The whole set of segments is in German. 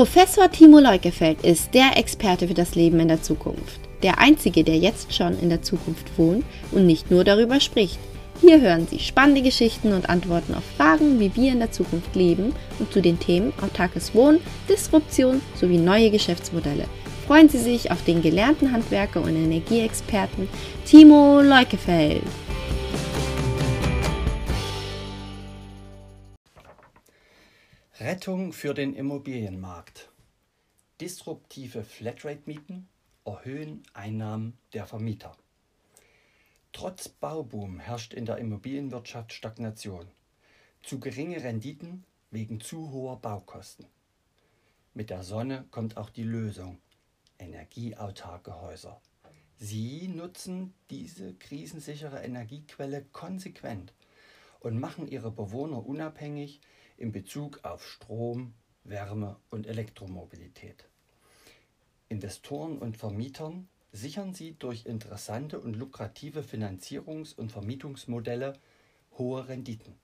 Professor Timo Leukefeld ist der Experte für das Leben in der Zukunft. Der einzige, der jetzt schon in der Zukunft wohnt und nicht nur darüber spricht. Hier hören Sie spannende Geschichten und Antworten auf Fragen, wie wir in der Zukunft leben und zu den Themen autarkes Wohnen, Disruption sowie neue Geschäftsmodelle. Freuen Sie sich auf den gelernten Handwerker und Energieexperten Timo Leukefeld. Rettung für den Immobilienmarkt. Disruptive Flatrate-Mieten erhöhen Einnahmen der Vermieter. Trotz Bauboom herrscht in der Immobilienwirtschaft Stagnation. Zu geringe Renditen wegen zu hoher Baukosten. Mit der Sonne kommt auch die Lösung. Energieautarke Häuser. Sie nutzen diese krisensichere Energiequelle konsequent und machen ihre Bewohner unabhängig in Bezug auf Strom, Wärme und Elektromobilität. Investoren und Vermietern sichern sie durch interessante und lukrative Finanzierungs- und Vermietungsmodelle hohe Renditen.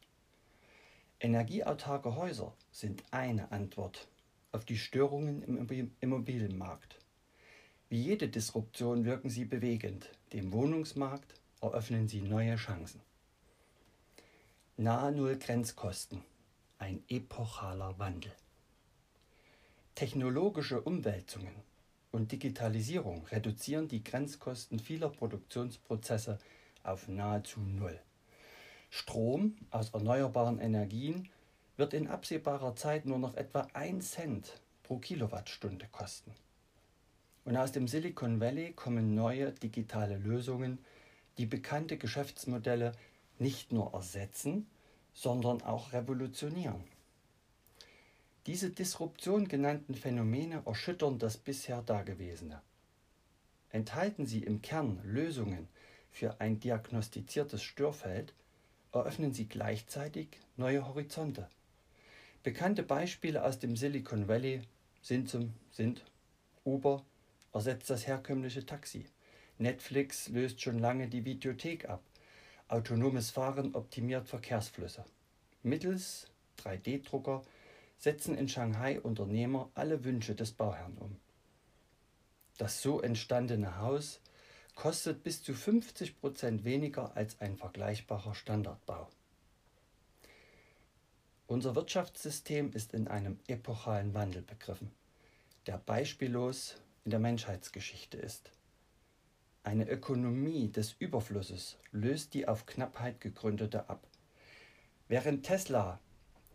Energieautarke Häuser sind eine Antwort auf die Störungen im Immobilienmarkt. Wie jede Disruption wirken sie bewegend. Dem Wohnungsmarkt eröffnen sie neue Chancen. Nahe Null Grenzkosten. Ein epochaler Wandel. Technologische Umwälzungen und Digitalisierung reduzieren die Grenzkosten vieler Produktionsprozesse auf nahezu Null. Strom aus erneuerbaren Energien wird in absehbarer Zeit nur noch etwa 1 Cent pro Kilowattstunde kosten. Und aus dem Silicon Valley kommen neue digitale Lösungen, die bekannte Geschäftsmodelle nicht nur ersetzen, sondern auch revolutionieren. Diese Disruption genannten Phänomene erschüttern das bisher Dagewesene. Enthalten sie im Kern Lösungen für ein diagnostiziertes Störfeld, eröffnen sie gleichzeitig neue Horizonte. Bekannte Beispiele aus dem Silicon Valley sind, zum, sind Uber ersetzt das herkömmliche Taxi. Netflix löst schon lange die Videothek ab. Autonomes Fahren optimiert Verkehrsflüsse. Mittels 3D-Drucker setzen in Shanghai Unternehmer alle Wünsche des Bauherrn um. Das so entstandene Haus kostet bis zu 50 Prozent weniger als ein vergleichbarer Standardbau. Unser Wirtschaftssystem ist in einem epochalen Wandel begriffen, der beispiellos in der Menschheitsgeschichte ist. Eine Ökonomie des Überflusses löst die auf Knappheit gegründete ab. Während Tesla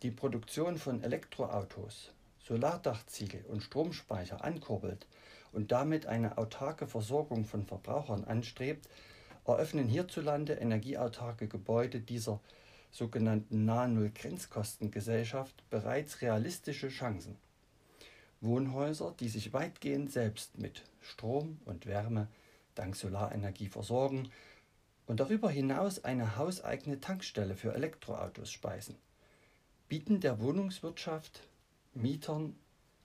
die Produktion von Elektroautos, Solardachziegel und Stromspeicher ankurbelt und damit eine autarke Versorgung von Verbrauchern anstrebt, eröffnen hierzulande energieautarke Gebäude dieser sogenannten Nahe-Null-Grenzkostengesellschaft bereits realistische Chancen. Wohnhäuser, die sich weitgehend selbst mit Strom und Wärme dank Solarenergie versorgen und darüber hinaus eine hauseigene Tankstelle für Elektroautos speisen bieten der Wohnungswirtschaft, Mietern,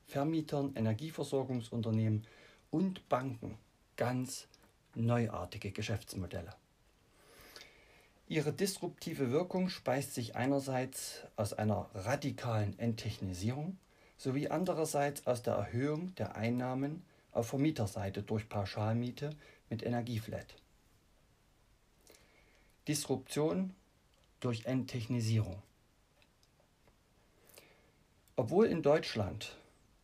Vermietern, Energieversorgungsunternehmen und Banken ganz neuartige Geschäftsmodelle. Ihre disruptive Wirkung speist sich einerseits aus einer radikalen Enttechnisierung sowie andererseits aus der Erhöhung der Einnahmen auf Vermieterseite durch Pauschalmiete mit Energieflat. Disruption durch Enttechnisierung. Obwohl in Deutschland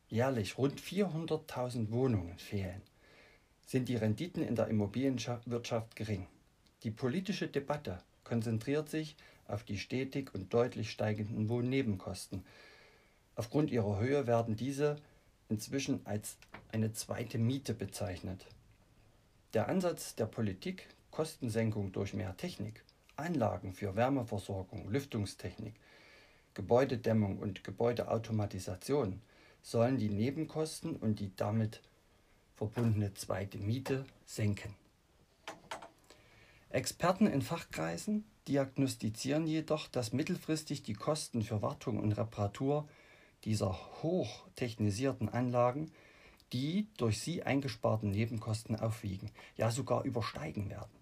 jährlich rund 400.000 Wohnungen fehlen, sind die Renditen in der Immobilienwirtschaft gering. Die politische Debatte konzentriert sich auf die stetig und deutlich steigenden Wohnnebenkosten. Aufgrund ihrer Höhe werden diese inzwischen als eine zweite Miete bezeichnet. Der Ansatz der Politik, Kostensenkung durch mehr Technik, Anlagen für Wärmeversorgung, Lüftungstechnik, Gebäudedämmung und Gebäudeautomatisation sollen die Nebenkosten und die damit verbundene zweite Miete senken. Experten in Fachkreisen diagnostizieren jedoch, dass mittelfristig die Kosten für Wartung und Reparatur dieser hochtechnisierten Anlagen die durch sie eingesparten Nebenkosten aufwiegen, ja sogar übersteigen werden.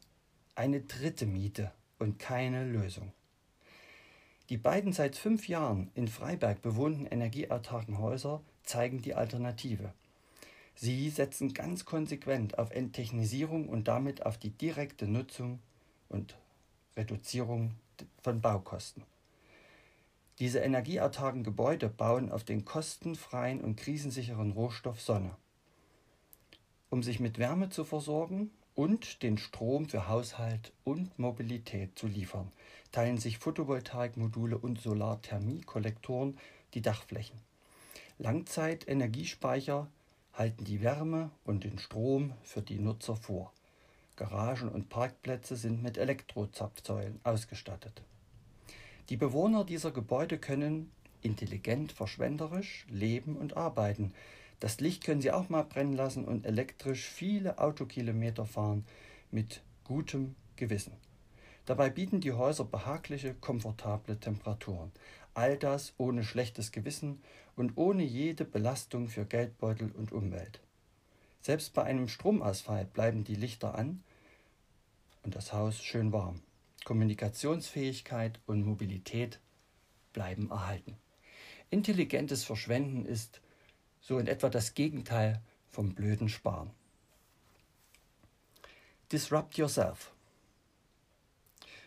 Eine dritte Miete und keine Lösung. Die beiden seit fünf Jahren in Freiberg bewohnten energieautarken Häuser zeigen die Alternative. Sie setzen ganz konsequent auf Enttechnisierung und damit auf die direkte Nutzung und Reduzierung von Baukosten. Diese energieautarken Gebäude bauen auf den kostenfreien und krisensicheren Rohstoff Sonne. Um sich mit Wärme zu versorgen und den Strom für Haushalt und Mobilität zu liefern, teilen sich Photovoltaikmodule und Solarthermiekollektoren die Dachflächen. Langzeitenergiespeicher halten die Wärme und den Strom für die Nutzer vor. Garagen und Parkplätze sind mit Elektrozapfsäulen ausgestattet. Die Bewohner dieser Gebäude können intelligent verschwenderisch leben und arbeiten. Das Licht können sie auch mal brennen lassen und elektrisch viele Autokilometer fahren mit gutem Gewissen. Dabei bieten die Häuser behagliche, komfortable Temperaturen. All das ohne schlechtes Gewissen und ohne jede Belastung für Geldbeutel und Umwelt. Selbst bei einem Stromausfall bleiben die Lichter an und das Haus schön warm. Kommunikationsfähigkeit und Mobilität bleiben erhalten. Intelligentes Verschwenden ist so in etwa das Gegenteil vom blöden Sparen. Disrupt yourself.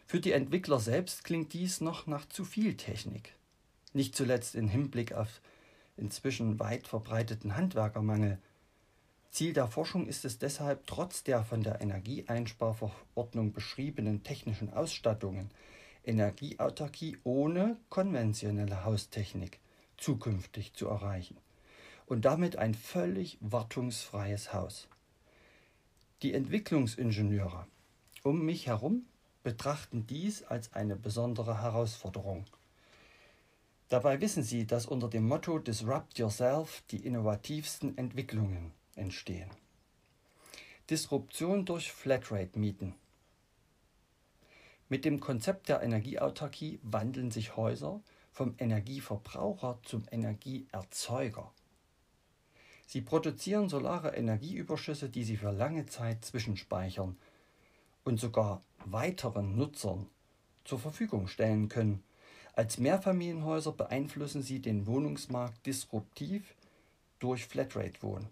Für die Entwickler selbst klingt dies noch nach zu viel Technik. Nicht zuletzt im Hinblick auf inzwischen weit verbreiteten Handwerkermangel Ziel der Forschung ist es deshalb, trotz der von der Energieeinsparverordnung beschriebenen technischen Ausstattungen Energieautarkie ohne konventionelle Haustechnik zukünftig zu erreichen und damit ein völlig wartungsfreies Haus. Die Entwicklungsingenieure um mich herum betrachten dies als eine besondere Herausforderung. Dabei wissen sie, dass unter dem Motto Disrupt Yourself die innovativsten Entwicklungen entstehen. Disruption durch Flatrate-Mieten. Mit dem Konzept der Energieautarkie wandeln sich Häuser vom Energieverbraucher zum Energieerzeuger. Sie produzieren solare Energieüberschüsse, die sie für lange Zeit zwischenspeichern und sogar weiteren Nutzern zur Verfügung stellen können. Als Mehrfamilienhäuser beeinflussen sie den Wohnungsmarkt disruptiv durch Flatrate-Wohnen.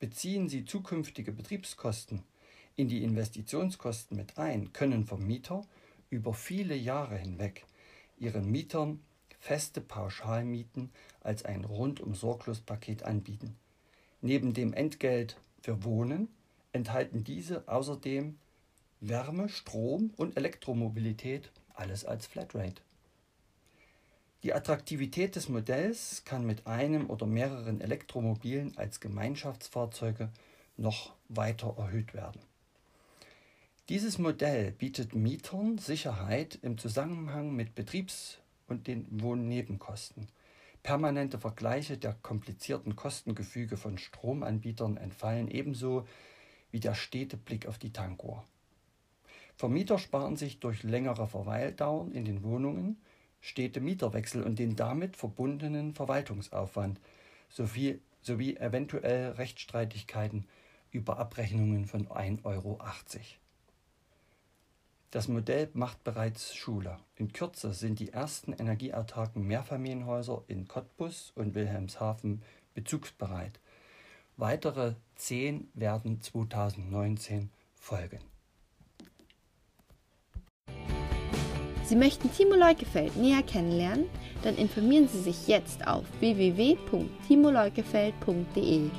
Beziehen Sie zukünftige Betriebskosten in die Investitionskosten mit ein, können Vermieter über viele Jahre hinweg ihren Mietern feste Pauschalmieten als ein rundum sorglos Paket anbieten. Neben dem Entgelt für Wohnen enthalten diese außerdem Wärme, Strom und Elektromobilität, alles als Flatrate. Die Attraktivität des Modells kann mit einem oder mehreren Elektromobilen als Gemeinschaftsfahrzeuge noch weiter erhöht werden. Dieses Modell bietet Mietern Sicherheit im Zusammenhang mit Betriebs- und den Wohnnebenkosten. Permanente Vergleiche der komplizierten Kostengefüge von Stromanbietern entfallen ebenso wie der stete Blick auf die Tankuhr. Vermieter sparen sich durch längere Verweildauern in den Wohnungen stete Mieterwechsel und den damit verbundenen Verwaltungsaufwand sowie, sowie eventuell Rechtsstreitigkeiten über Abrechnungen von 1,80 Euro. Das Modell macht bereits Schule. In Kürze sind die ersten energieautarken Mehrfamilienhäuser in Cottbus und Wilhelmshaven bezugsbereit. Weitere zehn werden 2019 folgen. Sie möchten Timo Leukefeld näher kennenlernen? Dann informieren Sie sich jetzt auf www.timoleukefeld.de.